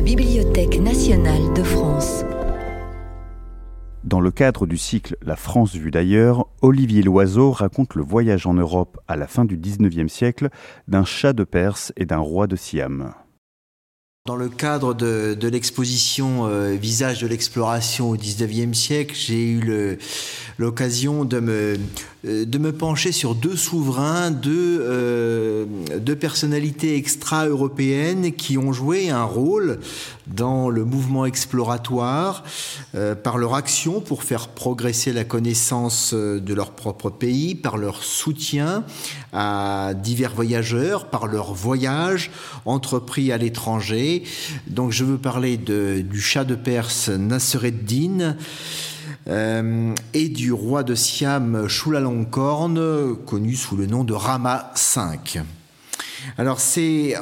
la Bibliothèque nationale de France. Dans le cadre du cycle La France vue d'ailleurs, Olivier Loiseau raconte le voyage en Europe à la fin du XIXe siècle d'un chat de Perse et d'un roi de Siam. Dans le cadre de, l'exposition euh, Visage de l'exploration au XIXe siècle, j'ai eu l'occasion de me, euh, de me pencher sur deux souverains, euh, deux personnalités extra-européennes qui ont joué un rôle dans le mouvement exploratoire par leur action pour faire progresser la connaissance de leur propre pays, par leur soutien à divers voyageurs, par leurs voyages entrepris à l'étranger donc je veux parler du chat de Perse Nassereddin euh, et du roi de Siam Chulalongkorn, connu sous le nom de Rama V. Alors c'est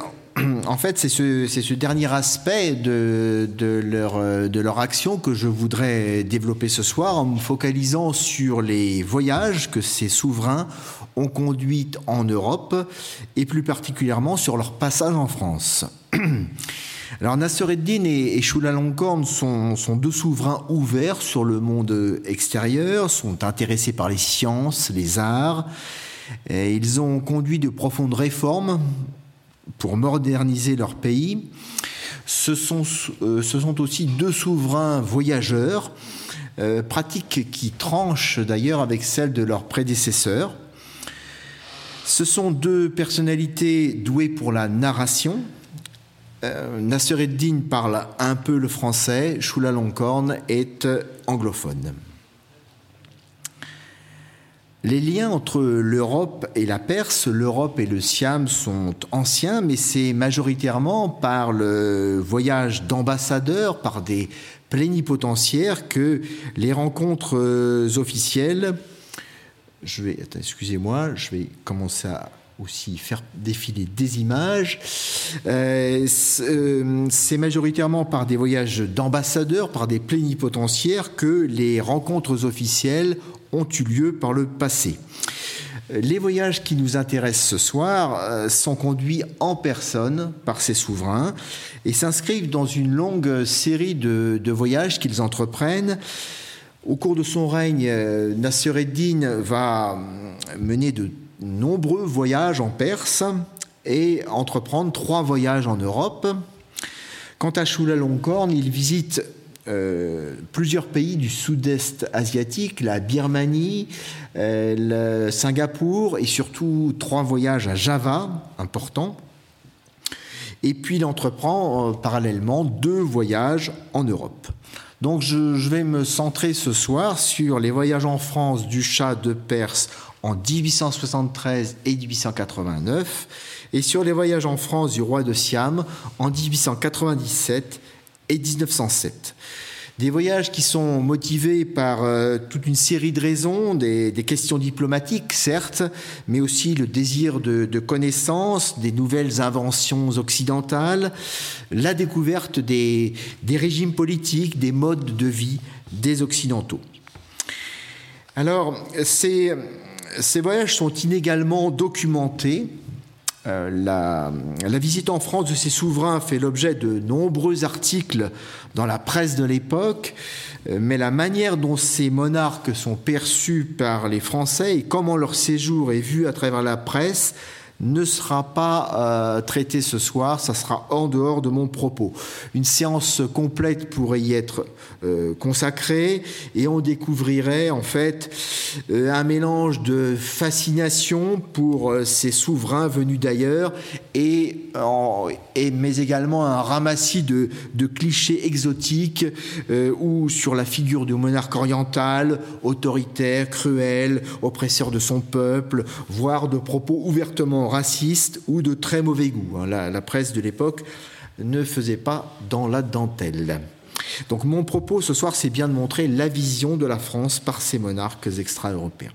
en fait, c'est ce, dernier aspect de, leur, de leur action que je voudrais développer ce soir en me focalisant sur les voyages que ces souverains ont conduits en Europe et plus particulièrement sur leur passage en France. Alors Nassereddin et, et Chulalongkorn sont, sont deux souverains ouverts sur le monde extérieur, sont intéressés par les sciences, les arts. Et ils ont conduit de profondes réformes pour moderniser leur pays. Ce sont, euh, aussi deux souverains voyageurs, euh, pratiques qui tranchent d'ailleurs avec celles de leurs prédécesseurs. Ce sont deux personnalités douées pour la narration, euh, Nassereddin parle un peu le français, Shula Longkorn est anglophone. Les liens entre l'Europe et la Perse, l'Europe et le Siam sont anciens, mais c'est majoritairement par le voyage d'ambassadeurs, par des plénipotentiaires que les rencontres euh, officielles. Je vais, excusez-moi, je vais commencer à aussi faire défiler des images. Euh, euh, c'est majoritairement par des voyages d'ambassadeurs, par des plénipotentiaires que les rencontres officielles ont eu lieu par le passé. Les voyages qui nous intéressent ce soir euh, sont conduits en personne par ces souverains et s'inscrivent dans une longue série de, voyages qu'ils entreprennent. Au cours de son règne, Nasser eddin va mener de nombreux voyages en Perse et entreprendre trois voyages en Europe. Quant à Chulalongkorn, il visite euh, plusieurs pays du sud-est asiatique, la Birmanie, euh, le Singapour et surtout trois voyages à Java importants. Et puis il entreprend euh, parallèlement deux voyages en Europe. Donc je, vais me centrer ce soir sur les voyages en France du chat de Perse en 1873 et 1889, et sur les voyages en France du roi de Siam en 1897 et 1907. Des voyages qui sont motivés par euh, toute une série de raisons, des, questions diplomatiques certes, mais aussi le désir de, connaissance, des nouvelles inventions occidentales, la découverte des, régimes politiques, des modes de vie des Occidentaux. Alors, ces voyages sont inégalement documentés. Euh, la, visite en France de ces souverains fait l'objet de nombreux articles dans la presse de l'époque, euh, mais la manière dont ces monarques sont perçus par les Français et comment leur séjour est vu à travers la presse ne sera pas euh, traité ce soir, ça sera en dehors de mon propos. Une séance complète pourrait y être euh, consacrée et on découvrirait en fait euh, un mélange de fascination pour ces souverains venus d'ailleurs et, mais également un ramassis de clichés exotiques ou sur la figure du monarque oriental, autoritaire, cruel, oppresseur de son peuple, voire de propos ouvertement raciste ou de très mauvais goût. Hein. La, presse de l'époque ne faisait pas dans la dentelle. Donc mon propos ce soir, c'est bien de montrer la vision de la France par ces monarques extra-européens.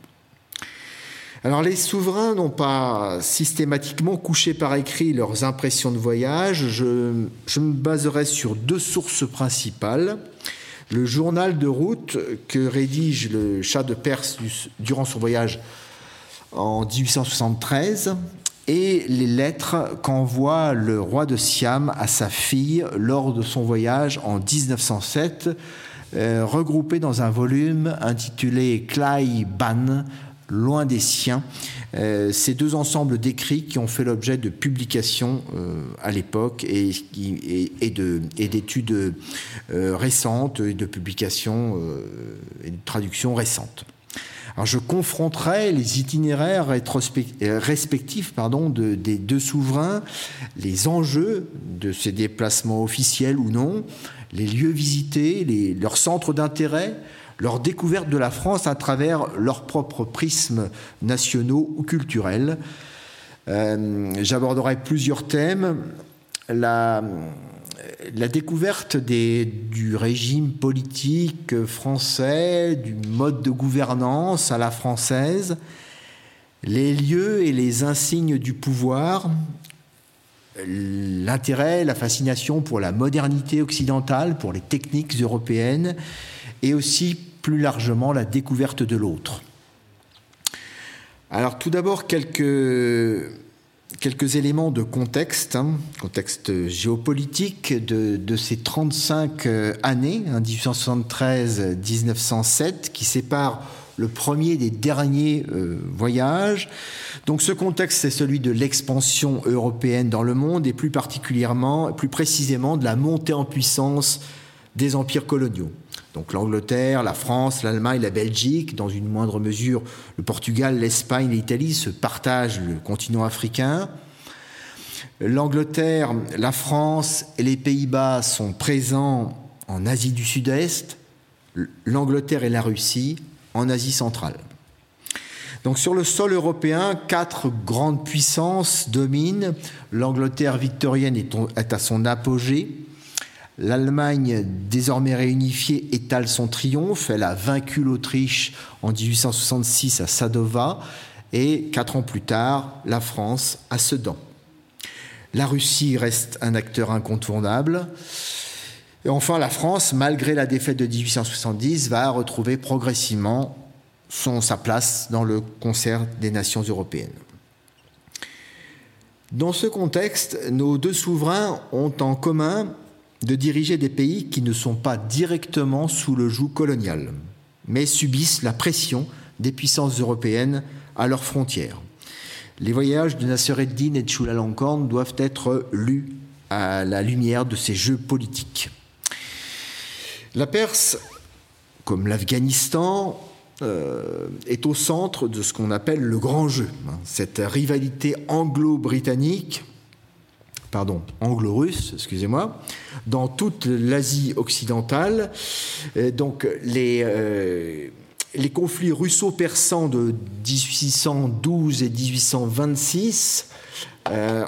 Alors les souverains n'ont pas systématiquement couché par écrit leurs impressions de voyage. Je, je, me baserai sur deux sources principales. Le journal de route que rédige le chat de Perse durant son voyage en 1873 et les lettres qu'envoie le roi de Siam à sa fille lors de son voyage en 1907, euh, regroupées dans un volume intitulé Klai Ban, loin des siens. Euh, ces deux ensembles d'écrits qui ont fait l'objet de publications euh, à l'époque et, et, d'études récentes et de publications et de traductions récentes. Alors je confronterai les itinéraires respectifs pardon, de, des deux souverains, les enjeux de ces déplacements officiels ou non, les lieux visités, leurs centres d'intérêt, leur découverte de la France à travers leurs propres prismes nationaux ou culturels. Euh, j'aborderai plusieurs thèmes. La, la découverte du régime politique français, du mode de gouvernance à la française, les lieux et les insignes du pouvoir, l'intérêt, la fascination pour la modernité occidentale, pour les techniques européennes, et aussi plus largement la découverte de l'autre. Alors tout d'abord quelques quelques éléments de contexte, hein, contexte géopolitique de, ces 35 euh, années, 1873-1907, hein, qui séparent le premier des derniers euh, voyages. Donc ce contexte, c'est celui de l'expansion européenne dans le monde et plus particulièrement, plus précisément de la montée en puissance des empires coloniaux. Donc l'Angleterre, la France, l'Allemagne, la Belgique, dans une moindre mesure le Portugal, l'Espagne, l'Italie se partagent le continent africain. L'Angleterre, la France et les Pays-Bas sont présents en Asie du Sud-Est, l'Angleterre et la Russie en Asie centrale. Donc sur le sol européen, quatre grandes puissances dominent. L'Angleterre victorienne est à son apogée. L'Allemagne, désormais réunifiée, étale son triomphe. Elle a vaincu l'Autriche en 1866 à Sadova et quatre ans plus tard, la France à Sedan. La Russie reste un acteur incontournable. Et enfin, la France, malgré la défaite de 1870, va retrouver progressivement son, sa place dans le concert des nations européennes. Dans ce contexte, nos deux souverains ont en commun de diriger des pays qui ne sont pas directement sous le joug colonial, mais subissent la pression des puissances européennes à leurs frontières. Les voyages de Nasser et de Chulalongkorn doivent être lus à la lumière de ces jeux politiques. La Perse, comme l'Afghanistan, euh, est au centre de ce qu'on appelle le grand jeu, hein. cette rivalité anglo-britannique pardon, anglo-russe, excusez-moi, dans toute l'Asie occidentale. donc les, euh, les conflits russo-persans de 1812 et 1826 euh,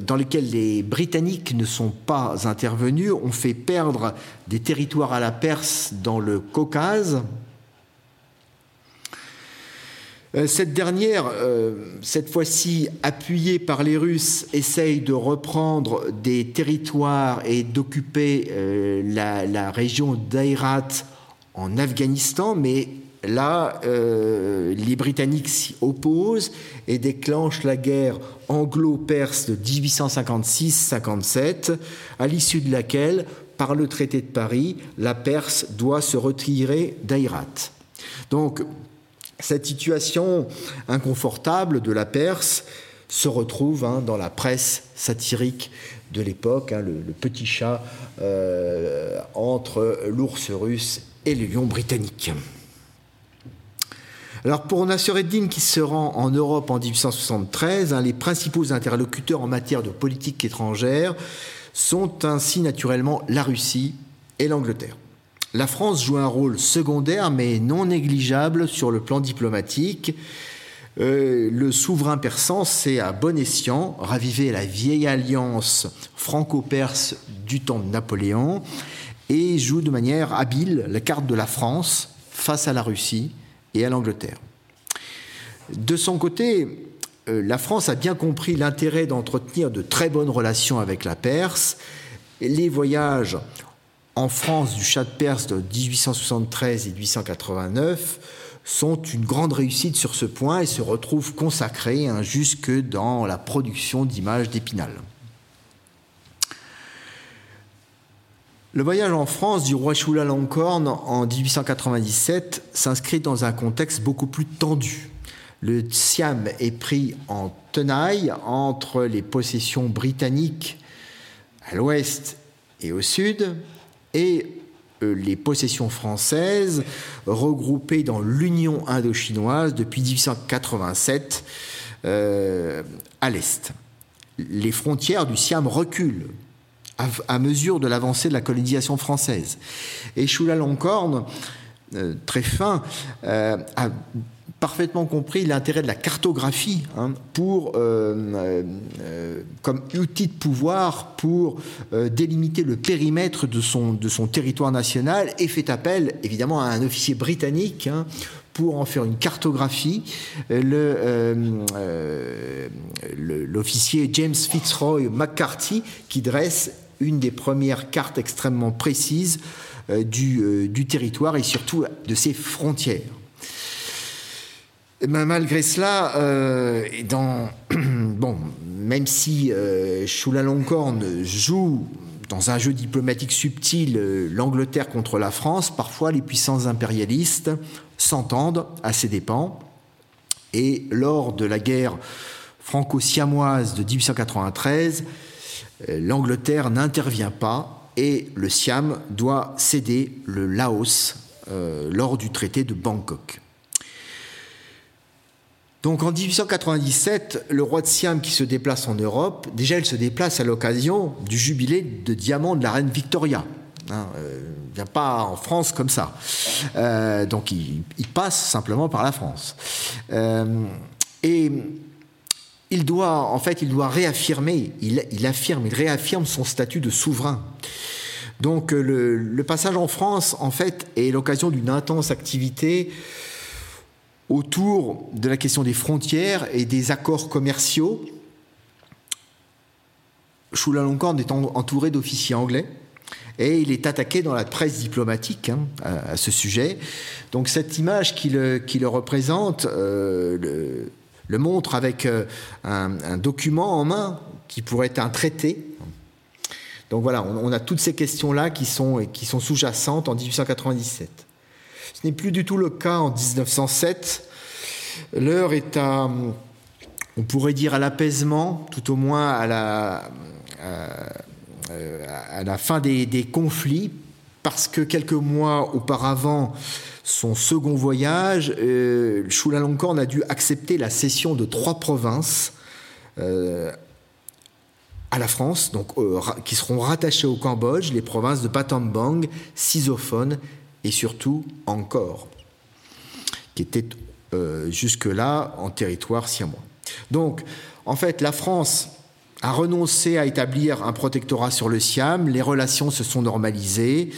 dans lesquels les Britanniques ne sont pas intervenus, ont fait perdre des territoires à la Perse dans le Caucase, euh, cette dernière, euh, cette fois-ci appuyée par les Russes, essaye de reprendre des territoires et d'occuper euh, la, région d'Airat en Afghanistan, mais là, les Britanniques s'y opposent et déclenchent la guerre anglo-perse de 1856-57, à l'issue de laquelle, par le traité de Paris, la Perse doit se retirer d'Airat. Donc, cette situation inconfortable de la Perse se retrouve hein, dans la presse satirique de l'époque, hein, le, petit chat euh, entre l'ours russe et le lion britannique. Alors pour Nassereddin qui se rend en Europe en 1873, hein, les principaux interlocuteurs en matière de politique étrangère sont ainsi naturellement la Russie et l'Angleterre. La France joue un rôle secondaire mais non négligeable sur le plan diplomatique. Euh, le souverain persan sait à bon escient raviver la vieille alliance franco-perse du temps de Napoléon et joue de manière habile la carte de la France face à la Russie et à l'Angleterre. De son côté, euh, la France a bien compris l'intérêt d'entretenir de très bonnes relations avec la Perse. Les voyages en France du chat de Perse de 1873 et 1889 sont une grande réussite sur ce point et se retrouvent consacrés hein, jusque dans la production d'images d'Épinal. Le voyage en France du roi Chulalongkorn en 1897 s'inscrit dans un contexte beaucoup plus tendu. Le Siam est pris en tenaille entre les possessions britanniques à l'ouest et au sud et euh, les possessions françaises regroupées dans l'Union indochinoise depuis 1887 euh, à l'est. Les frontières du Siam reculent à, mesure de l'avancée de la colonisation française. Et Chulalongkorn, euh, très fin, a parfaitement compris l'intérêt de la cartographie hein, pour, euh, euh, comme outil de pouvoir pour euh, délimiter le périmètre de son, de son territoire national et fait appel évidemment à un officier britannique hein, pour en faire une cartographie. L'officier James Fitzroy McCarthy qui dresse une des premières cartes extrêmement précises du, du territoire et surtout de ses frontières. Ben, malgré cela, euh, même si euh, Chulalongkorn joue dans un jeu diplomatique subtil euh, l'Angleterre contre la France, parfois les puissances impérialistes s'entendent à ses dépens. Et lors de la guerre franco-siamoise de 1893, euh, l'Angleterre n'intervient pas et le Siam doit céder le Laos lors du traité de Bangkok. Donc en 1897, le roi de Siam qui se déplace en Europe, déjà il se déplace à l'occasion du jubilé de diamant de la reine Victoria. Hein, euh, il ne vient pas en France comme ça. Euh, donc il, passe simplement par la France. Euh, et il doit, en fait, il doit réaffirmer, il, affirme, il réaffirme son statut de souverain. Donc le, le passage en France, en fait, est l'occasion d'une intense activité autour de la question des frontières et des accords commerciaux. Chulalongkorn est entouré d'officiers anglais et il est attaqué dans la presse diplomatique hein, à, ce sujet. Donc cette image qui le, représente euh, le, montre avec euh, un, document en main qui pourrait être un traité. Donc voilà, on, a toutes ces questions-là qui sont, qui sont sous-jacentes en 1897. Ce n'est plus du tout le cas en 1907. L'heure est à, on pourrait dire, à l'apaisement, tout au moins à la, à, la fin des, conflits, parce que quelques mois auparavant, son second voyage, euh, Chulalongkorn a dû accepter la cession de trois provinces euh, à la France, donc, euh, qui seront rattachées au Cambodge, les provinces de Patambang, Sisophone et surtout encore, qui étaient euh, jusque-là en territoire siamois. Donc, en fait, la France a renoncé à établir un protectorat sur le Siam, les relations se sont normalisées.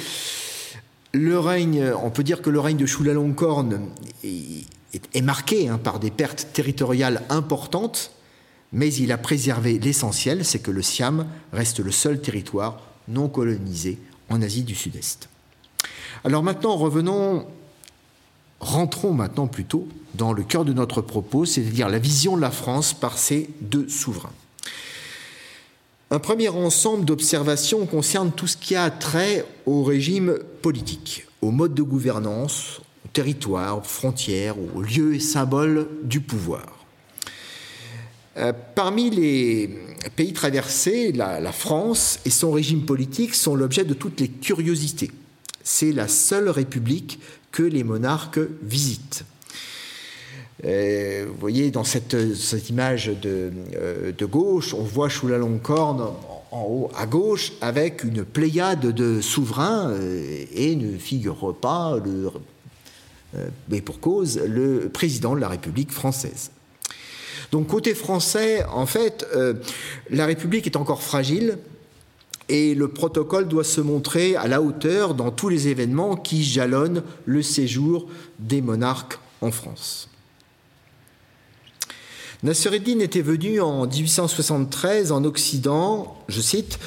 Le règne, on peut dire que le règne de Chulalongkorn est, marqué hein, par des pertes territoriales importantes, mais il a préservé l'essentiel, c'est que le Siam reste le seul territoire non colonisé en Asie du Sud-Est. Alors maintenant, revenons, rentrons maintenant plutôt dans le cœur de notre propos, c'est-à-dire la vision de la France par ses deux souverains. Un premier ensemble d'observations concerne tout ce qui a trait au régime politique, au mode de gouvernance, au territoire, aux frontières, aux lieux et symboles du pouvoir. Euh, parmi les pays traversés, la, France et son régime politique sont l'objet de toutes les curiosités c'est la seule république que les monarques visitent. Euh, vous voyez, dans cette, image de, euh, de, gauche, on voit Chulalongkorn en haut à gauche avec une pléiade de souverains euh, et ne figure pas, mais pour cause, le président de la République française. Donc côté français, en fait, la République est encore fragile et le protocole doit se montrer à la hauteur dans tous les événements qui jalonnent le séjour des monarques en France. Nassereddin était venu en 1873 en Occident, je cite,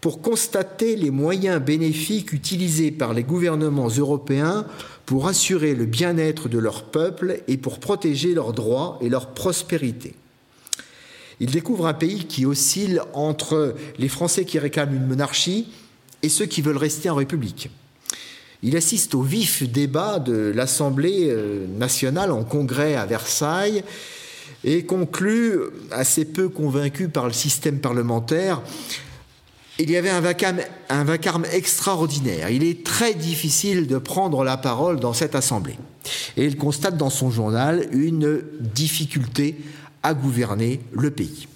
pour constater les moyens bénéfiques utilisés par les gouvernements européens pour assurer le bien-être de leur peuple et pour protéger leurs droits et leur prospérité. Il découvre un pays qui oscille entre les Français qui réclament une monarchie et ceux qui veulent rester en République. Il assiste au vif débat de l'Assemblée euh, nationale en congrès à Versailles et conclut, assez peu convaincu par le système parlementaire, il y avait un vacarme, un vacarme, extraordinaire. Il est très difficile de prendre la parole dans cette assemblée. Et il constate dans son journal une difficulté à gouverner le pays.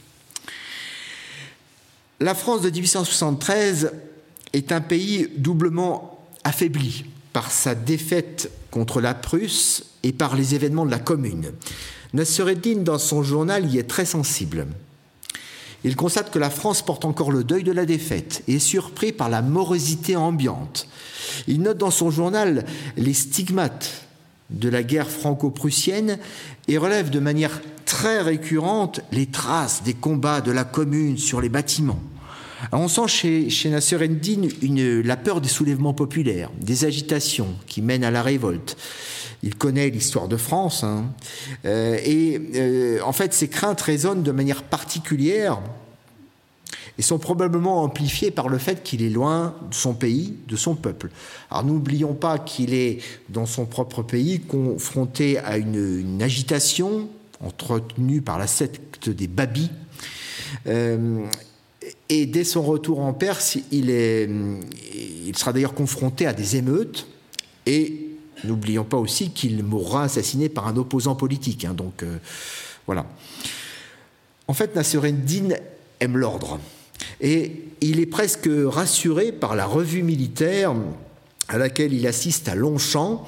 La France de 1873 est un pays doublement affaibli par sa défaite contre la Prusse et par les événements de la Commune. Nassereddin, dans son journal, y est très sensible. Il constate que la France porte encore le deuil de la défaite et est surpris par la morosité ambiante. Il note dans son journal les stigmates de la guerre franco-prussienne et relève de manière très récurrente les traces des combats de la commune sur les bâtiments. on sent chez, chez Nasser une, la peur des soulèvements populaires, des agitations qui mènent à la révolte. Il connaît l'histoire de France. Hein. Euh, et euh, en fait, ces craintes résonnent de manière particulière et sont probablement amplifiées par le fait qu'il est loin de son pays, de son peuple. Alors n'oublions pas qu'il est dans son propre pays confronté à une, agitation entretenue par la secte des Babis. Euh, et dès son retour en Perse, il, est, il sera d'ailleurs confronté à des émeutes et N'oublions pas aussi qu'il mourra assassiné par un opposant politique. Hein, donc euh, voilà. En fait, Nassereddin aime l'ordre. Et il est presque rassuré par la revue militaire à laquelle il assiste à Longchamp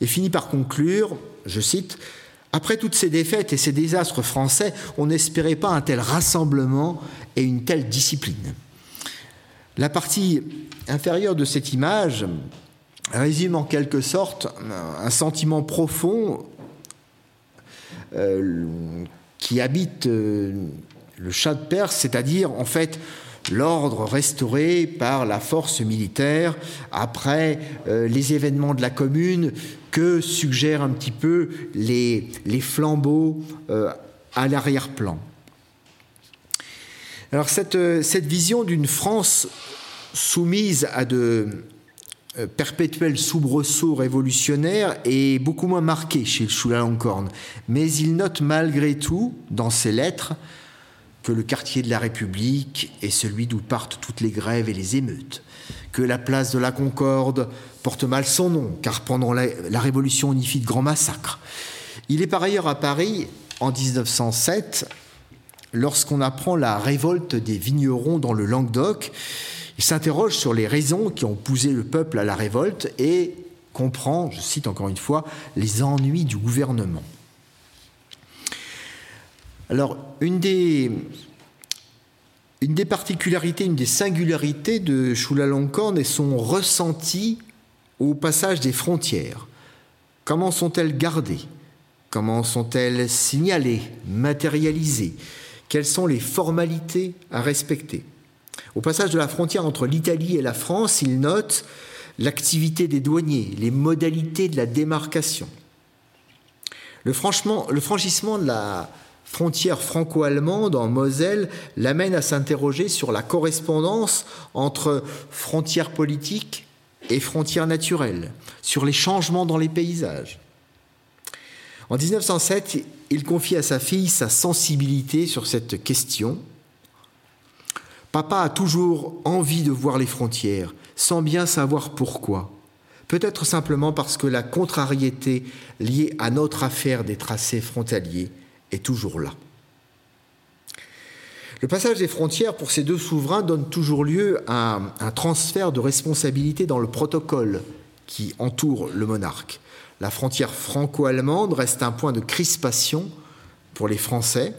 et finit par conclure, je cite, Après toutes ces défaites et ces désastres français, on n'espérait pas un tel rassemblement et une telle discipline. La partie inférieure de cette image résume en quelque sorte un sentiment profond euh, qui habite euh, le chat de Perse, c'est-à-dire en fait l'ordre restauré par la force militaire après euh, les événements de la commune que suggèrent un petit peu les, flambeaux à l'arrière-plan. Alors cette, cette vision d'une France soumise à de, euh, perpétuel soubresaut révolutionnaire est beaucoup moins marqué chez le Chulalongkorn. Mais il note malgré tout, dans ses lettres, que le quartier de la République est celui d'où partent toutes les grèves et les émeutes, que la place de la Concorde porte mal son nom, car pendant la, Révolution on y fit de grands massacres. Il est par ailleurs à Paris en 1907, lorsqu'on apprend la révolte des vignerons dans le Languedoc, il s'interroge sur les raisons qui ont poussé le peuple à la révolte et comprend, je cite encore une fois, les ennuis du gouvernement. Alors, une des, particularités, une des singularités de Chulalongkorn est son ressenti au passage des frontières. Comment sont-elles gardées? Comment sont-elles signalées, matérialisées? Quelles sont les formalités à respecter? Au passage de la frontière entre l'Italie et la France, il note l'activité des douaniers, les modalités de la démarcation. Le, franchissement de la frontière franco-allemande en Moselle l'amène à s'interroger sur la correspondance entre frontières politiques et frontières naturelles, sur les changements dans les paysages. En 1907, il confie à sa fille sa sensibilité sur cette question Papa a toujours envie de voir les frontières, sans bien savoir pourquoi. Peut-être simplement parce que la contrariété liée à notre affaire des tracés frontaliers est toujours là. Le passage des frontières pour ces deux souverains donne toujours lieu à un transfert de responsabilité dans le protocole qui entoure le monarque. La frontière franco-allemande reste un point de crispation pour les Français,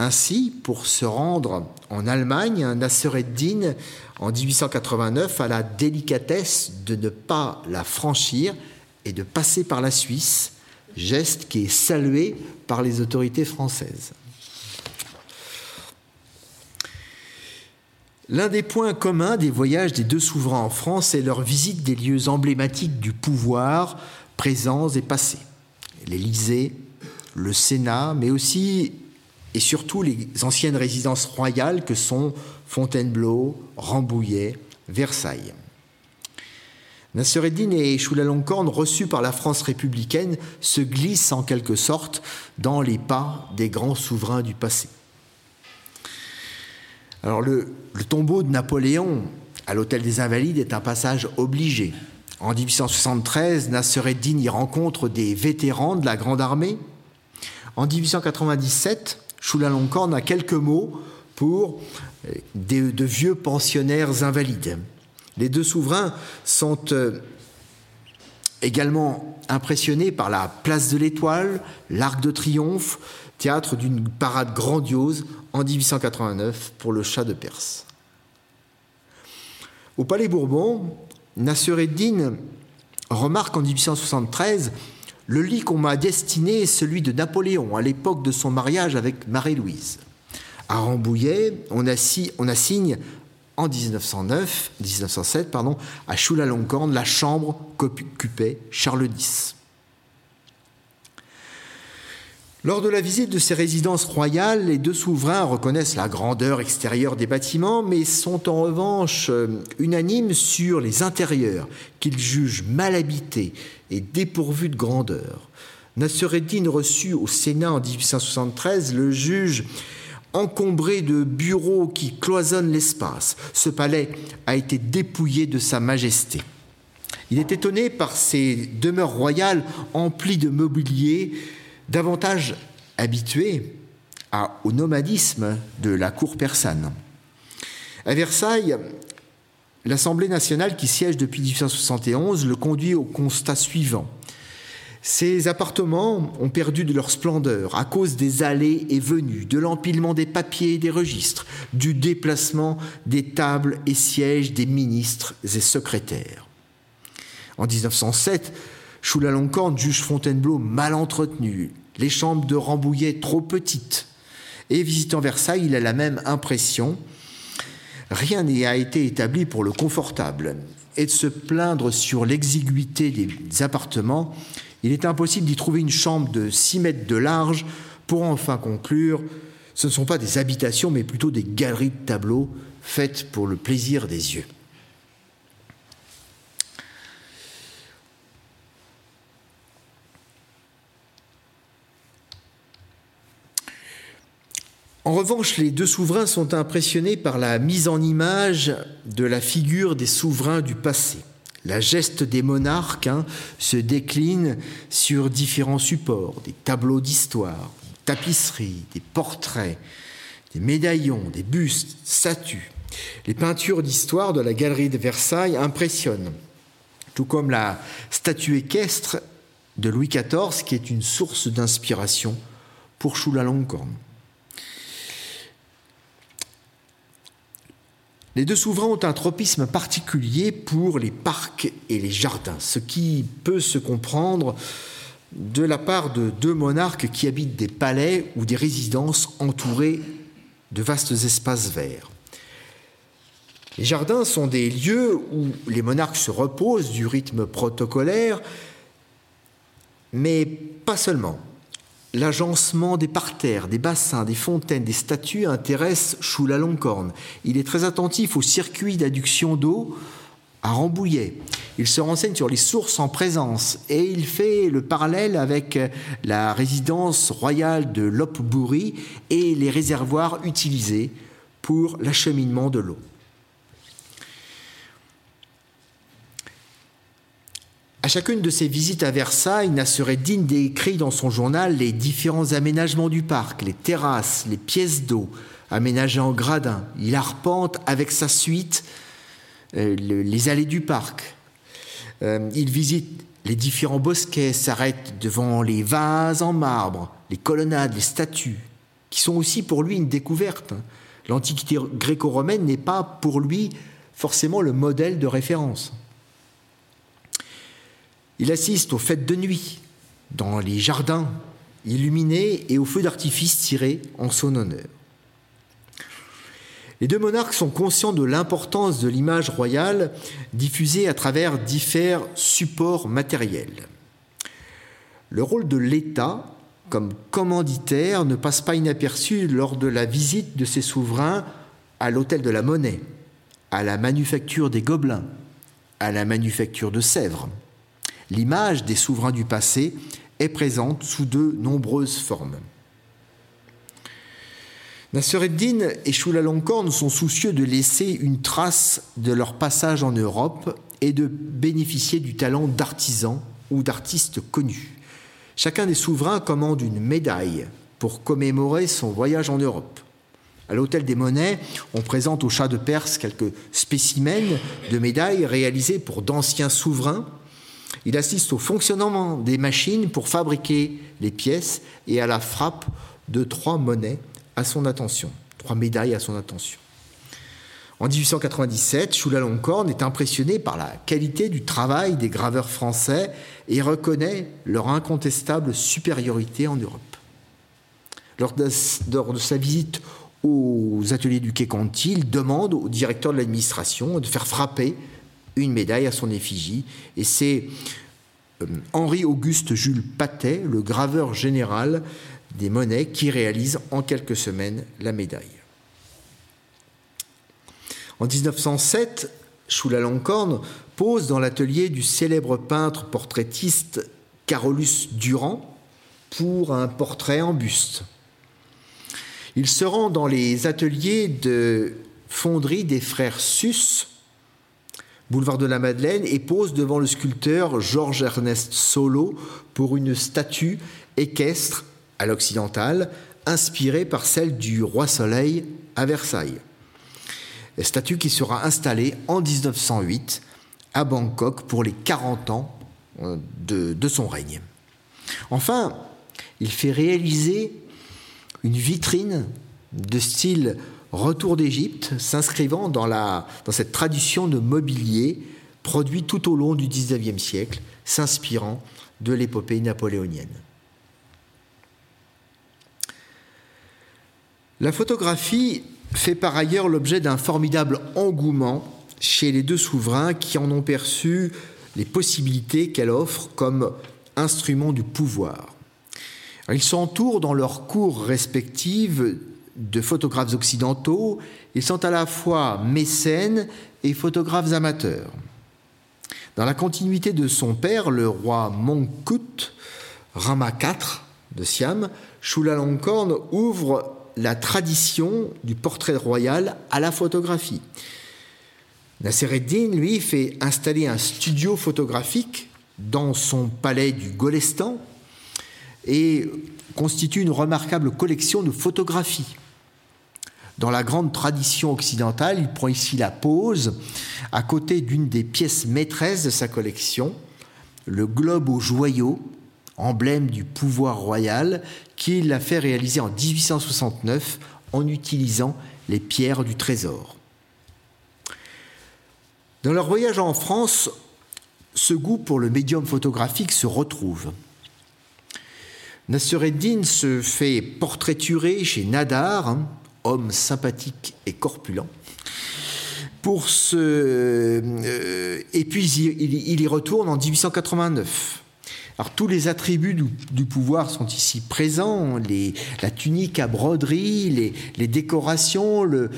ainsi, pour se rendre en Allemagne, Nassereddin, en 1889, a la délicatesse de ne pas la franchir et de passer par la Suisse, geste qui est salué par les autorités françaises. L'un des points communs des voyages des deux souverains en France est leur visite des lieux emblématiques du pouvoir, présents et passés. L'Élysée, le Sénat, mais aussi et surtout les anciennes résidences royales que sont Fontainebleau, Rambouillet, Versailles. Nassereddin et Chulalongkorn, reçus par la France républicaine, se glissent en quelque sorte dans les pas des grands souverains du passé. Alors le, tombeau de Napoléon à l'hôtel des Invalides est un passage obligé. En 1873, Nassereddin y rencontre des vétérans de la Grande Armée. En 1897, Chulalongkorn a quelques mots pour euh, de vieux pensionnaires invalides. Les deux souverains sont euh, également impressionnés par la place de l'Étoile, l'Arc de Triomphe, théâtre d'une parade grandiose en 1889 pour le chat de Perse. Au Palais Bourbon, Nassereddin remarque en 1873 le lit qu'on m'a destiné est celui de Napoléon à l'époque de son mariage avec Marie-Louise. À Rambouillet, on, assigne en 1909, 1907 pardon, à Choulalongkorn la chambre qu'occupait Charles X. Lors de la visite de ces résidences royales, les deux souverains reconnaissent la grandeur extérieure des bâtiments, mais sont en revanche euh, unanimes sur les intérieurs, qu'ils jugent mal habités et dépourvus de grandeur. Nassereddin reçut au Sénat en 1873 le juge encombré de bureaux qui cloisonnent l'espace. Ce palais a été dépouillé de sa majesté. Il est étonné par ces demeures royales emplies de mobilier davantage habitué au nomadisme de la cour persane. À Versailles, l'Assemblée nationale qui siège depuis 1871 le conduit au constat suivant. Ces appartements ont perdu de leur splendeur à cause des allées et venues, de l'empilement des papiers et des registres, du déplacement des tables et sièges des ministres et secrétaires. En 1907, Choulaloncorne juge Fontainebleau mal entretenu, les chambres de Rambouillet trop petites. Et visitant Versailles, il a la même impression. Rien n'a été établi pour le confortable. Et de se plaindre sur l'exiguïté des appartements, il est impossible d'y trouver une chambre de 6 mètres de large pour enfin conclure ce ne sont pas des habitations, mais plutôt des galeries de tableaux faites pour le plaisir des yeux. En revanche, les deux souverains sont impressionnés par la mise en image de la figure des souverains du passé. La geste des monarques hein, se décline sur différents supports, des tableaux d'histoire, des tapisseries, des portraits, des médaillons, des bustes, statues. Les peintures d'histoire de la galerie de Versailles impressionnent, tout comme la statue équestre de Louis XIV, qui est une source d'inspiration pour Chulalongkorn. Les deux souverains ont un tropisme particulier pour les parcs et les jardins, ce qui peut se comprendre de la part de deux monarques qui habitent des palais ou des résidences entourées de vastes espaces verts. Les jardins sont des lieux où les monarques se reposent du rythme protocolaire, mais pas seulement. L'agencement des parterres, des bassins, des fontaines, des statues intéresse Choulalongkorn. Il est très attentif au circuit d'adduction d'eau à Rambouillet. Il se renseigne sur les sources en présence et il fait le parallèle avec la résidence royale de Lopburi et les réservoirs utilisés pour l'acheminement de l'eau. À chacune de ses visites à Versailles, Nassereddin décrit dans son journal les différents aménagements du parc, les terrasses, les pièces d'eau aménagées en gradins. Il arpente avec sa suite euh, les allées du parc. Euh, il visite les différents bosquets, s'arrête devant les vases en marbre, les colonnades, les statues, qui sont aussi pour lui une découverte. L'Antiquité gréco-romaine n'est pas pour lui forcément le modèle de référence. Il assiste aux fêtes de nuit, dans les jardins illuminés et aux feux d'artifice tirés en son honneur. Les deux monarques sont conscients de l'importance de l'image royale diffusée à travers divers supports matériels. Le rôle de l'État comme commanditaire ne passe pas inaperçu lors de la visite de ces souverains à l'hôtel de la monnaie, à la manufacture des gobelins, à la manufacture de Sèvres. L'image des souverains du passé est présente sous de nombreuses formes. Nassereddin et Chulalongkorn sont soucieux de laisser une trace de leur passage en Europe et de bénéficier du talent d'artisans ou d'artistes connus. Chacun des souverains commande une médaille pour commémorer son voyage en Europe. À l'Hôtel des Monnaies, on présente au chat de Perse quelques spécimens de médailles réalisées pour d'anciens souverains. Il assiste au fonctionnement des machines pour fabriquer les pièces et à la frappe de trois monnaies à son attention, trois médailles à son attention. En 1897, Chulalongkorn est impressionné par la qualité du travail des graveurs français et reconnaît leur incontestable supériorité en Europe. Lors de, sa visite aux ateliers du Quai Conti, il demande au directeur de l'administration de faire frapper une médaille à son effigie. Et c'est euh, Henri-Auguste Jules Patet, le graveur général des monnaies, qui réalise en quelques semaines la médaille. En 1907, Chulalongkorn pose dans l'atelier du célèbre peintre portraitiste Carolus Durand pour un portrait en buste. Il se rend dans les ateliers de fonderie des frères Sus, boulevard de la Madeleine, et pose devant le sculpteur Georges Ernest Solo pour une statue équestre à l'occidental, inspirée par celle du roi Soleil à Versailles statue qui sera installée en 1908 à Bangkok pour les 40 ans euh, de, son règne. Enfin, il fait réaliser une vitrine de style retour d'Égypte, s'inscrivant dans, cette tradition de mobilier produit tout au long du XIXe siècle, s'inspirant de l'épopée napoléonienne. La photographie fait par ailleurs l'objet d'un formidable engouement chez les deux souverains qui en ont perçu les possibilités qu'elle offre comme instrument du pouvoir. ils s'entourent dans leurs cours respectives de photographes occidentaux. Ils sont à la fois mécènes et photographes amateurs. Dans la continuité de son père, le roi Mongkut, Rama IV de Siam, Chulalongkorn ouvre la tradition du portrait royal à la photographie. Nassereddin, lui, fait installer un studio photographique dans son palais du Golestan et constitue une remarquable collection de photographies. Dans la grande tradition occidentale, il prend ici la pose à côté d'une des pièces maîtresses de sa collection, le globe aux joyaux, emblème du pouvoir royal, qu'il a fait réaliser en 1869 en utilisant les pierres du trésor. Dans leur voyage en France, ce goût pour le médium photographique se retrouve. Nassereddin se fait portraiturer chez Nadar, hein, homme sympathique et corpulent. Pour ce, euh, et puis il y retourne en 1889. Alors tous les attributs du, pouvoir sont ici présents, la tunique à broderie, les, décorations, le,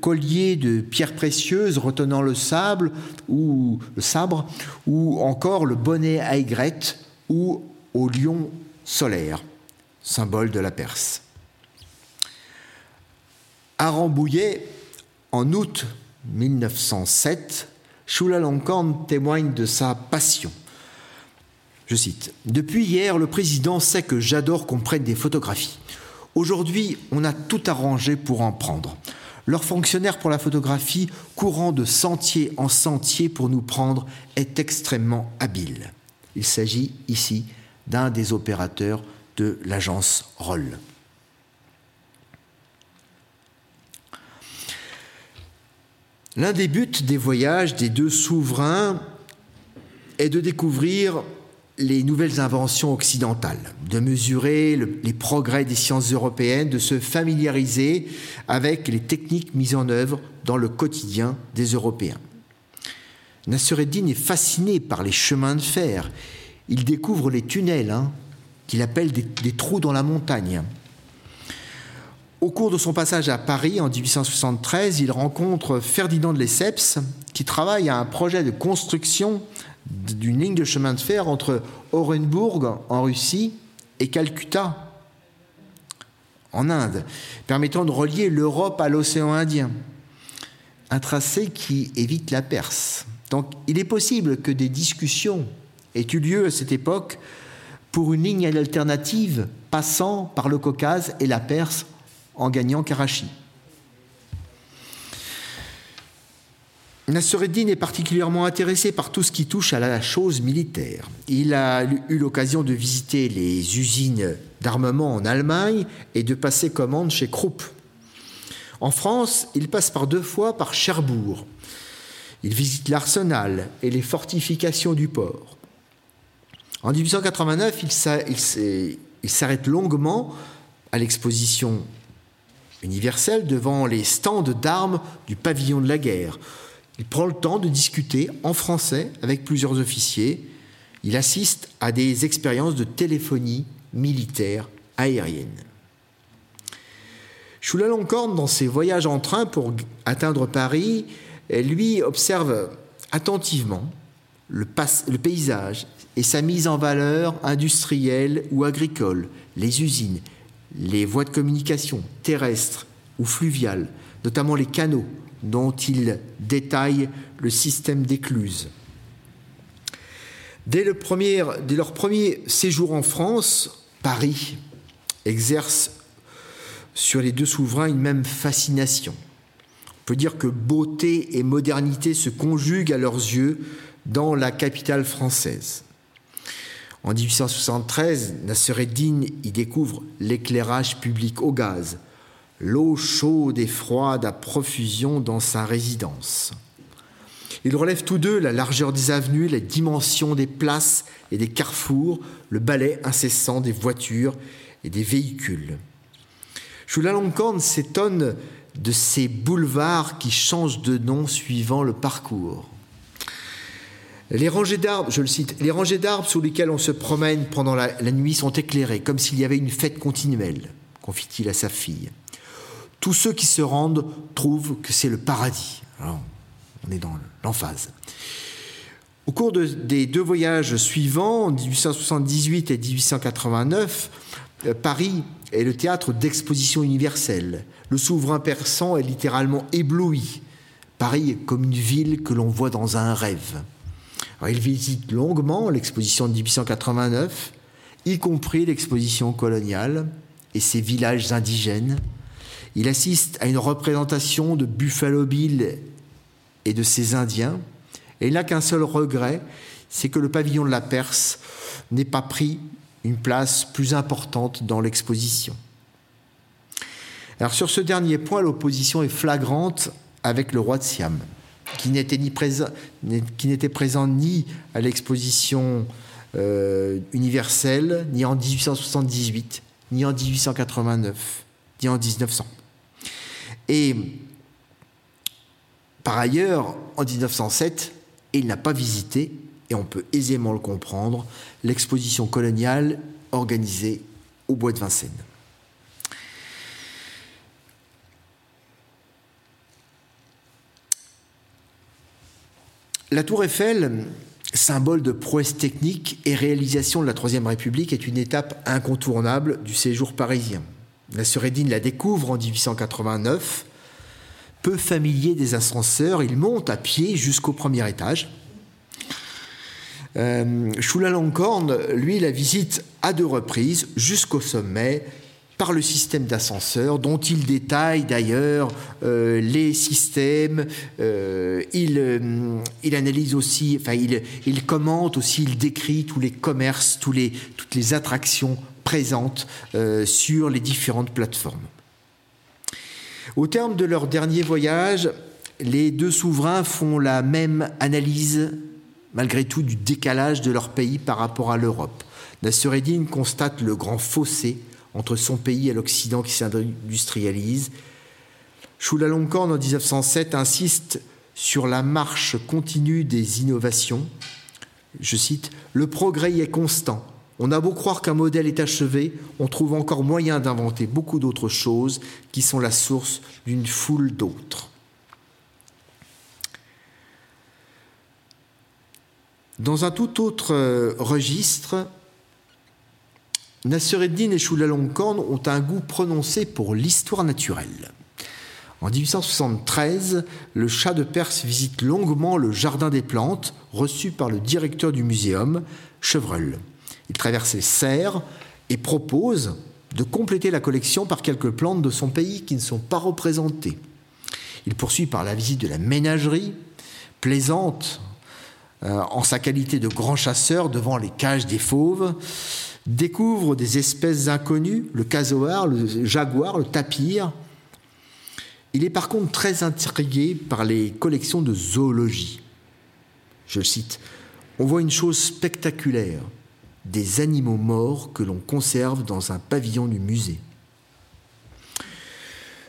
collier de pierres précieuses retenant le sable ou le sabre, ou encore le bonnet à aigrette ou au lion solaire, symbole de la Perse. À Rambouillet, en août 1907, Chulalongkorn témoigne de sa passion je cite, Depuis hier, le président sait que j'adore qu'on prenne des photographies. Aujourd'hui, on a tout arrangé pour en prendre. Leur fonctionnaire pour la photographie, courant de sentier en sentier pour nous prendre, est extrêmement habile. Il s'agit ici d'un des opérateurs de l'agence Roll. L'un des buts des voyages des deux souverains est de découvrir les nouvelles inventions occidentales, de mesurer les progrès des sciences européennes, de se familiariser avec les techniques mises en œuvre dans le quotidien des Européens. Nassereddin est fasciné par les chemins de fer. Il découvre les tunnels, hein, qu'il appelle des, des, trous dans la montagne. Au cours de son passage à Paris en 1873, il rencontre Ferdinand de Lesseps, qui travaille à un projet de construction d'une ligne de chemin de fer entre Orenbourg en Russie et Calcutta en Inde, permettant de relier l'Europe à l'océan Indien. Un tracé qui évite la Perse. Donc il est possible que des discussions aient eu lieu à cette époque pour une ligne alternative passant par le Caucase et la Perse en gagnant Karachi. Nassereddin est particulièrement intéressé par tout ce qui touche à la chose militaire. Il a eu l'occasion de visiter les usines d'armement en Allemagne et de passer commande chez Krupp. En France, il passe par deux fois par Cherbourg. Il visite l'arsenal et les fortifications du port. En 1889, il s'arrête longuement à l'exposition universelle devant les stands d'armes du pavillon de la guerre, il prend le temps de discuter en français avec plusieurs officiers. Il assiste à des expériences de téléphonie militaire aérienne. Chulalongkorn, dans ses voyages en train pour atteindre Paris, lui observe attentivement le, paysage et sa mise en valeur industrielle ou agricole, les usines, les voies de communication terrestres ou fluviales, notamment les canaux, dont il détaille le système d'écluses. Dès, dès leur premier séjour en France, Paris exerce sur les deux souverains une même fascination. On peut dire que beauté et modernité se conjuguent à leurs yeux dans la capitale française. En 1873, Nassereddin y découvre l'éclairage public au gaz, l'eau chaude et froide à profusion dans sa résidence. Ils relèvent tous deux la largeur des avenues, les dimensions des places et des carrefours, le balai incessant des voitures et des véhicules. Chulalongkorn s'étonne de ces boulevards qui changent de nom suivant le parcours. Les rangées d'arbres, je le cite, les rangées d'arbres sous lesquelles on se promène pendant la, nuit sont éclairées, comme s'il y avait une fête continuelle, confie-t-il à sa fille tous ceux qui se rendent trouvent que c'est le paradis. Alors, on est dans l'emphase. Au cours de, des deux voyages suivants, en 1878 et 1889, euh, Paris est le théâtre d'expositions universelles. Le souverain persan est littéralement ébloui. Paris est comme une ville que l'on voit dans un rêve. Il visite longuement l'exposition de 1889, y compris l'exposition coloniale et ses villages indigènes. Il assiste à une représentation de Buffalo Bill et de ses Indiens, et il n'a qu'un seul regret, c'est que le pavillon de la Perse n'ait pas pris une place plus importante dans l'exposition. Alors sur ce dernier point, l'opposition est flagrante avec le roi de Siam, qui n'était, ni présent, qui n'était présent ni à l'exposition euh, universelle, ni en 1878, ni en 1889, ni en 1900. Et par ailleurs, en 1907, il n'a pas visité, et on peut aisément le comprendre, l'exposition coloniale organisée au Bois de Vincennes. La tour Eiffel, symbole de prouesse technique et réalisation de la Troisième République, est une étape incontournable du séjour parisien. Nassereddin la découvre en 1889. Peu familier des ascenseurs, il monte à pied jusqu'au premier étage. Euh, Chulalongkorn, lui, la visite à deux reprises jusqu'au sommet par le système d'ascenseur dont il détaille d'ailleurs euh, les systèmes, euh, il, euh, il, analyse aussi, enfin il, commente aussi, il décrit tous les commerces, toutes les attractions présentes sur les différentes plateformes. Au terme de leur dernier voyage, les deux souverains font la même analyse malgré tout, du décalage de leur pays par rapport à l'Europe. Nassereddin constate le grand fossé entre son pays et l'Occident qui s'industrialise. Chulalongkorn, en 1907, insiste sur la marche continue des innovations. Je cite Le progrès y est constant. On a beau croire qu'un modèle est achevé, on trouve encore moyen d'inventer beaucoup d'autres choses qui sont la source d'une foule d'autres. Dans un tout autre euh, registre, Nassereddin et Chulalongkorn ont un goût prononcé pour l'histoire naturelle. En 1873, le chat de Perse visite longuement le jardin des plantes reçu par le directeur du muséum, Chevreul. Il traverse les serres et propose de compléter la collection par quelques plantes de son pays qui ne sont pas représentées. Il poursuit par la visite de la ménagerie, plaisante euh, en sa qualité de grand chasseur devant les cages des fauves, découvre des espèces inconnues, le casoar, le jaguar, le tapir, il est par contre très intrigué par les collections de zoologie. Je cite, On voit une chose spectaculaire, des animaux morts que l'on conserve dans un pavillon du musée.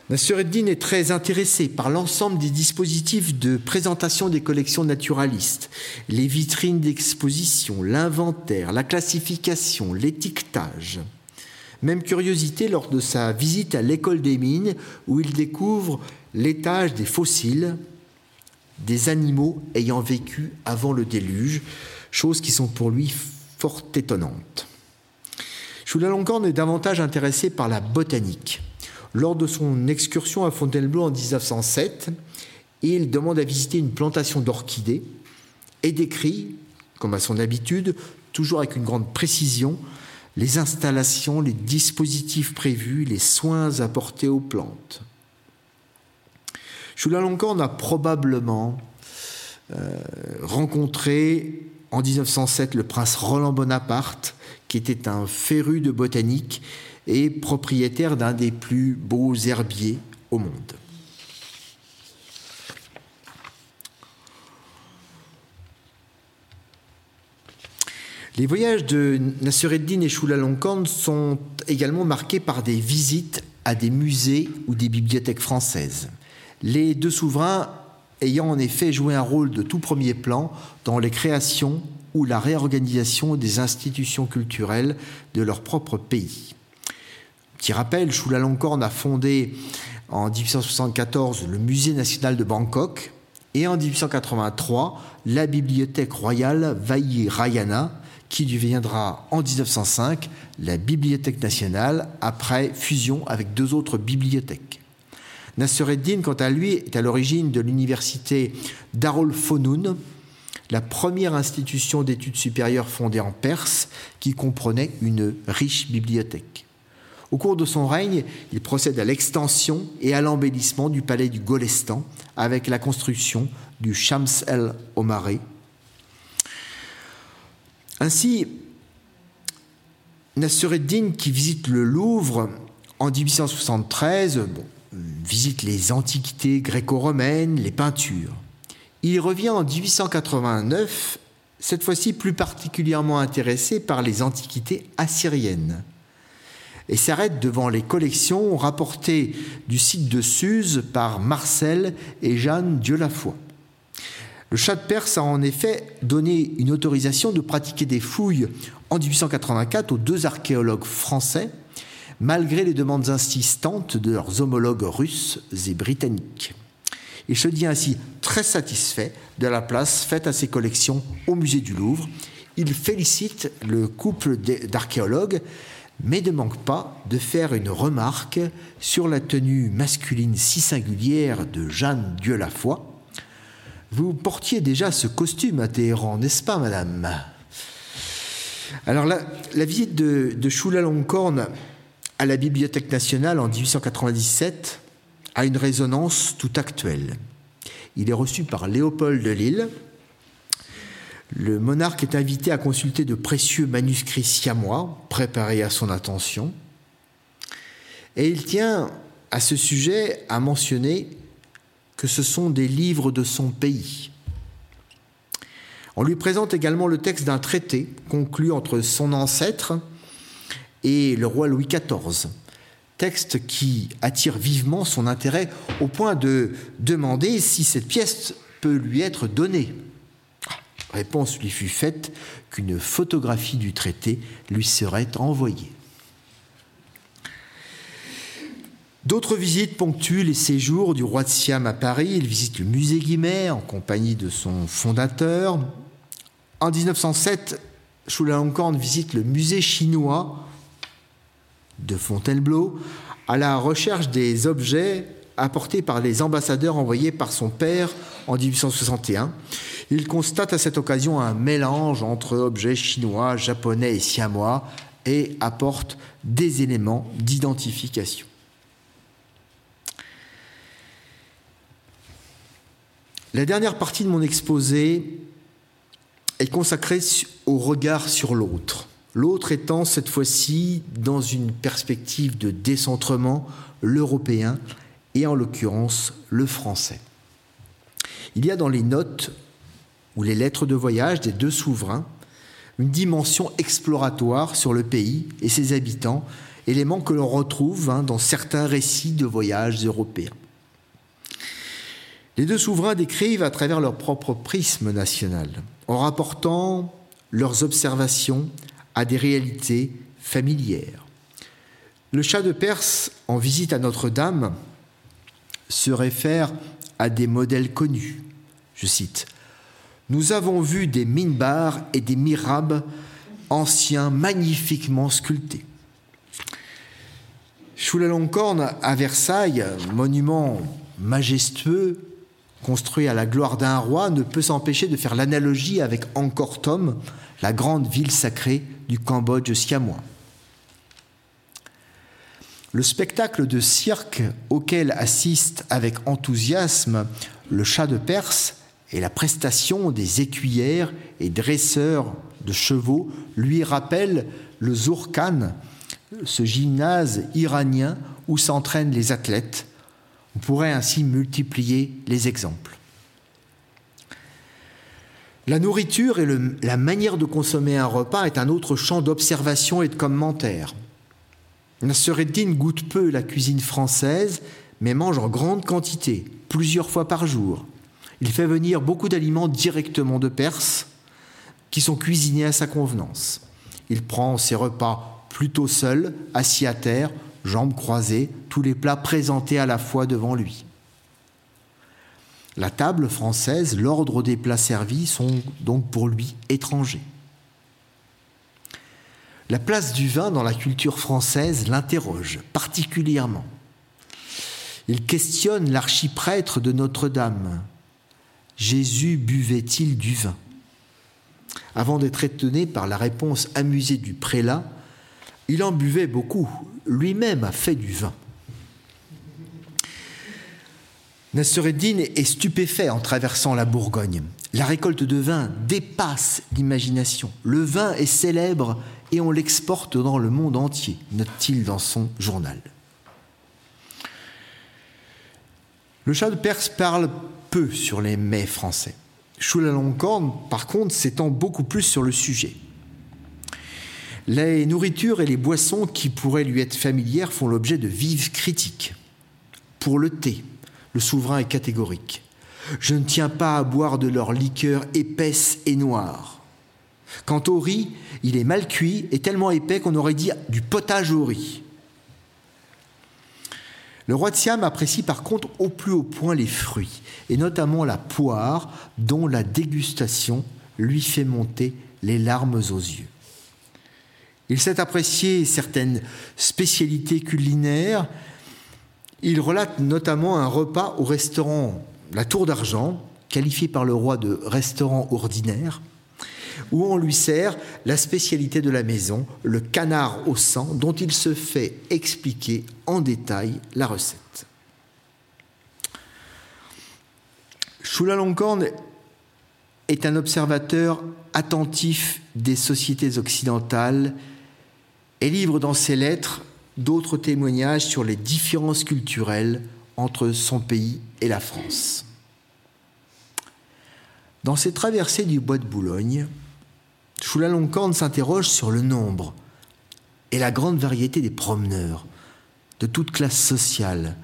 Nassereddin est très intéressé par l'ensemble des dispositifs de présentation des collections naturalistes, les vitrines d'exposition, l'inventaire, la classification, l'étiquetage. Même curiosité lors de sa visite à l'école des mines où il découvre l'étage des fossiles des animaux ayant vécu avant le déluge, choses qui sont pour lui fort étonnantes. Chulalongkorn est davantage intéressé par la botanique. Lors de son excursion à Fontainebleau en 1907, il demande à visiter une plantation d'orchidées et décrit, comme à son habitude, toujours avec une grande précision, les installations, les dispositifs prévus, les soins apportés aux plantes. Chulalongkorn a probablement euh, rencontré en 1907 le prince Roland Bonaparte, qui était un féru de botanique et propriétaire d'un des plus beaux herbiers au monde. Les voyages de Nassereddin et Chulalongkorn sont également marqués par des visites à des musées ou des bibliothèques françaises. Les deux souverains ayant en effet joué un rôle de tout premier plan dans les créations ou la réorganisation des institutions culturelles de leur propre pays. Petit rappel, Chulalongkorn a fondé en 1874 le Musée national de Bangkok et en 1883 la Bibliothèque royale Rayana qui deviendra en 1905 la Bibliothèque nationale après fusion avec deux autres bibliothèques. Nassereddin, quant à lui, est à l'origine de l'université Darul Fonoun, la première institution d'études supérieures fondée en Perse qui comprenait une riche bibliothèque. Au cours de son règne, il procède à l'extension et à l'embellissement du palais du Golestan avec la construction du Shams el-Omaré, ainsi, Nassereddin, qui visite le Louvre en 1873, visite les antiquités gréco-romaines, les peintures. Il revient en 1889, cette fois-ci plus particulièrement intéressé par les antiquités assyriennes, et s'arrête devant les collections rapportées du site de Suse par Marcel et Jeanne Dieulafoy. Le Shah de Perse a en effet donné une autorisation de pratiquer des fouilles en 1884 aux deux archéologues français, malgré les demandes insistantes de leurs homologues russes et britanniques. Il se dit ainsi très satisfait de la place faite à ses collections au musée du Louvre. Il félicite le couple d'archéologues, mais ne manque pas de faire une remarque sur la tenue masculine si singulière de Jeanne Dieu la foi, vous portiez déjà ce costume à Téhéran, n'est-ce pas, madame? Alors, la, visite de, de Chulalongkorn à la Bibliothèque nationale en 1897 a une résonance tout actuelle. Il est reçu par Léopold de Lille. Le monarque est invité à consulter de précieux manuscrits siamois préparés à son attention. Et il tient à ce sujet à mentionner que ce sont des livres de son pays. On lui présente également le texte d'un traité conclu entre son ancêtre et le roi Louis XIV. Texte qui attire vivement son intérêt au point de demander si cette pièce peut lui être donnée. Réponse lui fut faite qu'une photographie du traité lui serait envoyée. D'autres visites ponctuent les séjours du roi de Siam à Paris. Il visite le musée Guimet en compagnie de son fondateur. En 1907, Chulalongkorn visite le musée chinois de Fontainebleau à la recherche des objets apportés par les ambassadeurs envoyés par son père en 1861. Il constate à cette occasion un mélange entre objets chinois, japonais et siamois et apporte des éléments d'identification. La dernière partie de mon exposé est consacrée au regard sur l'autre. L'autre étant cette fois-ci dans une perspective de décentrement, l'européen et en l'occurrence le français. Il y a dans les notes ou les lettres de voyage des deux souverains une dimension exploratoire sur le pays et ses habitants, élément que l'on retrouve hein, dans certains récits de voyages européens. Les deux souverains décrivent à travers leur propre prisme national, en rapportant leurs observations à des réalités familières. Le chat de Perse, en visite à Notre-Dame, se réfère à des modèles connus. Je cite Nous avons vu des minbars et des mirabes anciens magnifiquement sculptés. Chulalongkorn à Versailles, monument majestueux, construit à la gloire d'un roi, ne peut s'empêcher de faire l'analogie avec Angkor Thom, la grande ville sacrée du Cambodge siamois. Le spectacle de cirque auquel assiste avec enthousiasme le chat de Perse et la prestation des écuyères et dresseurs de chevaux lui rappellent le Zourkhan, ce gymnase iranien où s'entraînent les athlètes, on pourrait ainsi multiplier les exemples. La nourriture et la manière de consommer un repas est un autre champ d'observation et de commentaire. Nassereddin goûte peu la cuisine française, mais mange en grande quantité, plusieurs fois par jour. Il fait venir beaucoup d'aliments directement de Perse, qui sont cuisinés à sa convenance. Il prend ses repas plutôt seul, assis à terre, jambes croisées, tous les plats présentés à la fois devant lui. La table française, l'ordre des plats servis sont donc pour lui étrangers. La place du vin dans la culture française l'interroge particulièrement. Il questionne l'archiprêtre de Notre-Dame. Jésus buvait-il du vin Avant d'être étonné par la réponse amusée du prélat, il en buvait beaucoup, lui-même a fait du vin. Nassereddin est stupéfait en traversant la Bourgogne. La récolte de vin dépasse l'imagination. Le vin est célèbre et on l'exporte dans le monde entier, note-t-il dans son journal. Le chat de Perse parle peu sur les mets français. Chulalongkorn, par contre, s'étend beaucoup plus sur le sujet. Les nourritures et les boissons qui pourraient lui être familières font l'objet de vives critiques. Pour le thé, le souverain est catégorique. Je ne tiens pas à boire de leur liqueur épaisse et noire. Quant au riz, il est mal cuit et tellement épais qu'on aurait dit du potage au riz. Le roi de Siam apprécie par contre au plus haut point les fruits, et notamment la poire, dont la dégustation lui fait monter les larmes aux yeux. Il sait apprécier certaines spécialités culinaires. Il relate notamment un repas au restaurant La Tour d'Argent, qualifié par le roi de restaurant ordinaire, où on lui sert la spécialité de la maison, le canard au sang, dont il se fait expliquer en détail la recette. Chulalongkorn est un observateur attentif des sociétés occidentales et livre dans ses lettres d'autres témoignages sur les différences culturelles entre son pays et la France. Dans ses traversées du bois de Boulogne, Choulaloncorne s'interroge sur le nombre et la grande variété des promeneurs de toute classe sociale,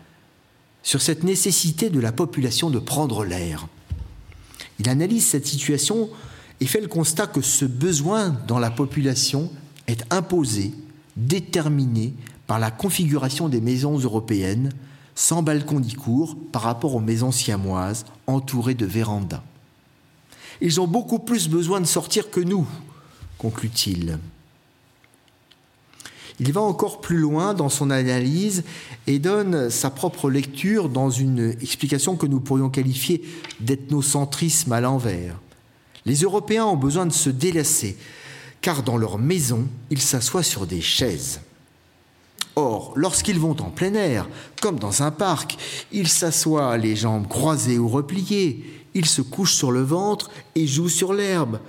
sur cette nécessité de la population de prendre l'air. Il analyse cette situation et fait le constat que ce besoin dans la population est imposé, déterminé par la configuration des maisons européennes, sans balcon ni cour par rapport aux maisons siamoises entourées de vérandas. Ils ont beaucoup plus besoin de sortir que nous, conclut-il. Il va encore plus loin dans son analyse et donne sa propre lecture dans une explication que nous pourrions qualifier d'ethnocentrisme à l'envers. Les Européens ont besoin de se délasser, car dans leur maison, ils s'assoient sur des chaises. Or, lorsqu'ils vont en plein air, comme dans un parc, ils s'assoient les jambes croisées ou repliées, ils se couchent sur le ventre et jouent sur l'herbe.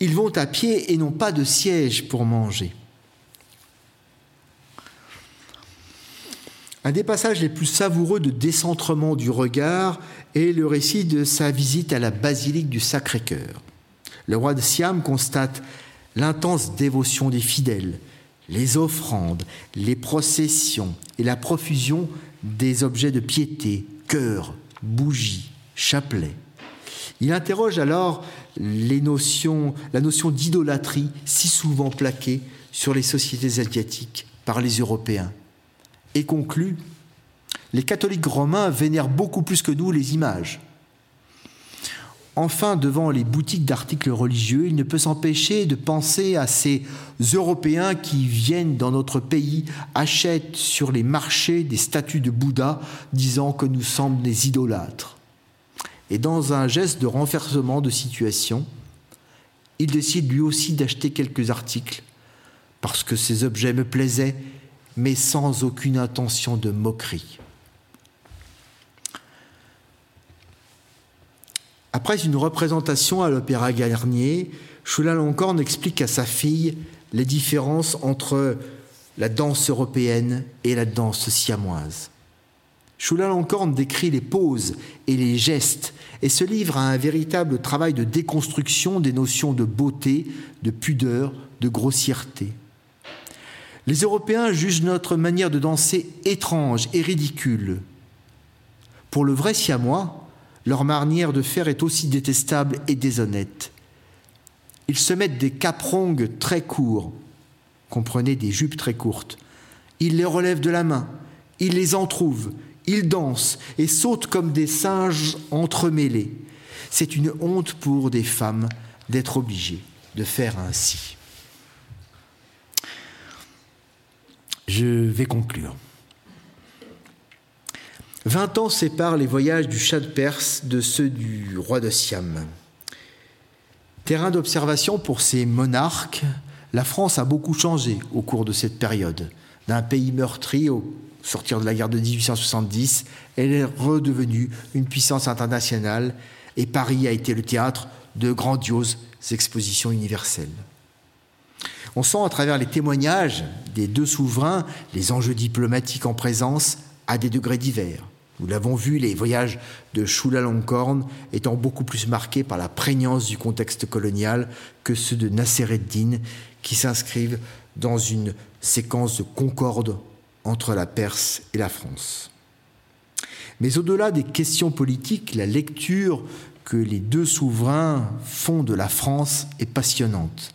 Ils vont à pied et n'ont pas de siège pour manger. Un des passages les plus savoureux de décentrement du regard est le récit de sa visite à la basilique du Sacré-Cœur. Le roi de Siam constate l'intense dévotion des fidèles, les offrandes, les processions et la profusion des objets de piété, cœurs, bougies, chapelets. Il interroge alors la notion d'idolâtrie si souvent plaquée sur les sociétés asiatiques par les Européens et conclut Les catholiques romains vénèrent beaucoup plus que nous les images. Enfin, devant les boutiques d'articles religieux, il ne peut s'empêcher de penser à ces Européens qui viennent dans notre pays, achètent sur les marchés des statues de Bouddha, disant que nous sommes des idolâtres. Et dans un geste de renversement de situation, il décide lui aussi d'acheter quelques articles, parce que ces objets me plaisaient mais sans aucune intention de moquerie. Après une représentation à l'Opéra Garnier, Chula Loncorne explique à sa fille les différences entre la danse européenne et la danse siamoise. Chula Loncorne décrit les poses et les gestes et se livre à un véritable travail de déconstruction des notions de beauté, de pudeur, de grossièreté. Les Européens jugent notre manière de danser étrange et ridicule. Pour le vrai siamois, leur manière de faire est aussi détestable et déshonnête. Ils se mettent des caprongues très courts, comprenez des jupes très courtes. Ils les relèvent de la main, ils les entrouvent, ils dansent et sautent comme des singes entremêlés. C'est une honte pour des femmes d'être obligées de faire ainsi. Je vais conclure. Vingt ans séparent les voyages du Shah de Perse de ceux du roi de Siam. Terrain d'observation pour ces monarques, la France a beaucoup changé au cours de cette période. D'un pays meurtri au sortir de la guerre de 1870, elle est redevenue une puissance internationale et Paris a été le théâtre de grandioses expositions universelles. On sent à travers les témoignages des deux souverains les enjeux diplomatiques en présence à des degrés divers. Nous l'avons vu, les voyages de Chulalongkorn étant beaucoup plus marqués par la prégnance du contexte colonial que ceux de Nasser din qui s'inscrivent dans une séquence de concorde entre la Perse et la France. Mais au-delà des questions politiques, la lecture que les deux souverains font de la France est passionnante.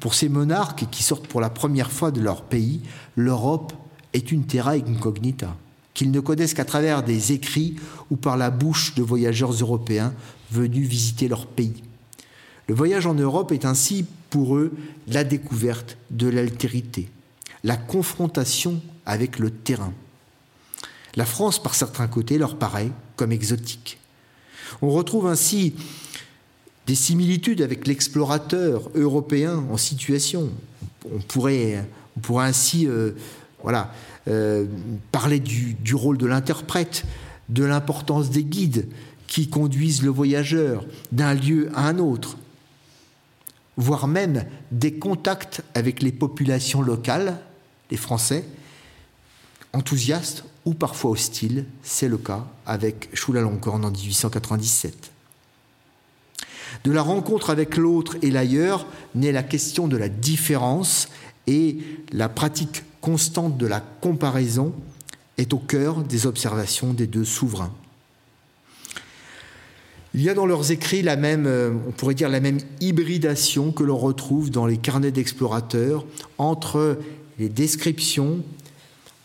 Pour ces monarques qui sortent pour la première fois de leur pays, l'Europe est une terra incognita, qu'ils ne connaissent qu'à travers des écrits ou par la bouche de voyageurs européens venus visiter leur pays. Le voyage en Europe est ainsi pour eux la découverte de l'altérité, la confrontation avec le terrain. La France, par certains côtés, leur paraît comme exotique. On retrouve ainsi des similitudes avec l'explorateur européen en situation. On pourrait, on pourrait ainsi euh, voilà, euh, parler du, du, rôle de l'interprète, de l'importance des guides qui conduisent le voyageur d'un lieu à un autre, voire même des contacts avec les populations locales, les Français, enthousiastes ou parfois hostiles. C'est le cas avec Chulalongkorn en 1897. De la rencontre avec l'autre et l'ailleurs naît la question de la différence et la pratique constante de la comparaison est au cœur des observations des deux souverains. Il y a dans leurs écrits la même, euh, on pourrait dire la même hybridation que l'on retrouve dans les carnets d'explorateurs entre les descriptions,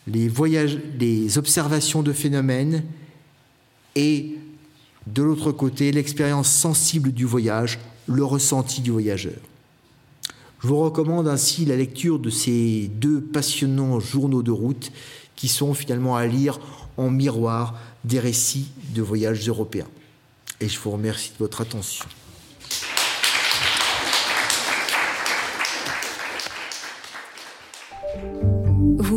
les voyages, les observations de phénomènes et de l'autre côté l'expérience sensible du voyage, le ressenti du voyageur. Je vous recommande ainsi la lecture de ces deux passionnants journaux de route qui sont finalement à lire en miroir des récits de voyages européens. Et je vous remercie de votre attention.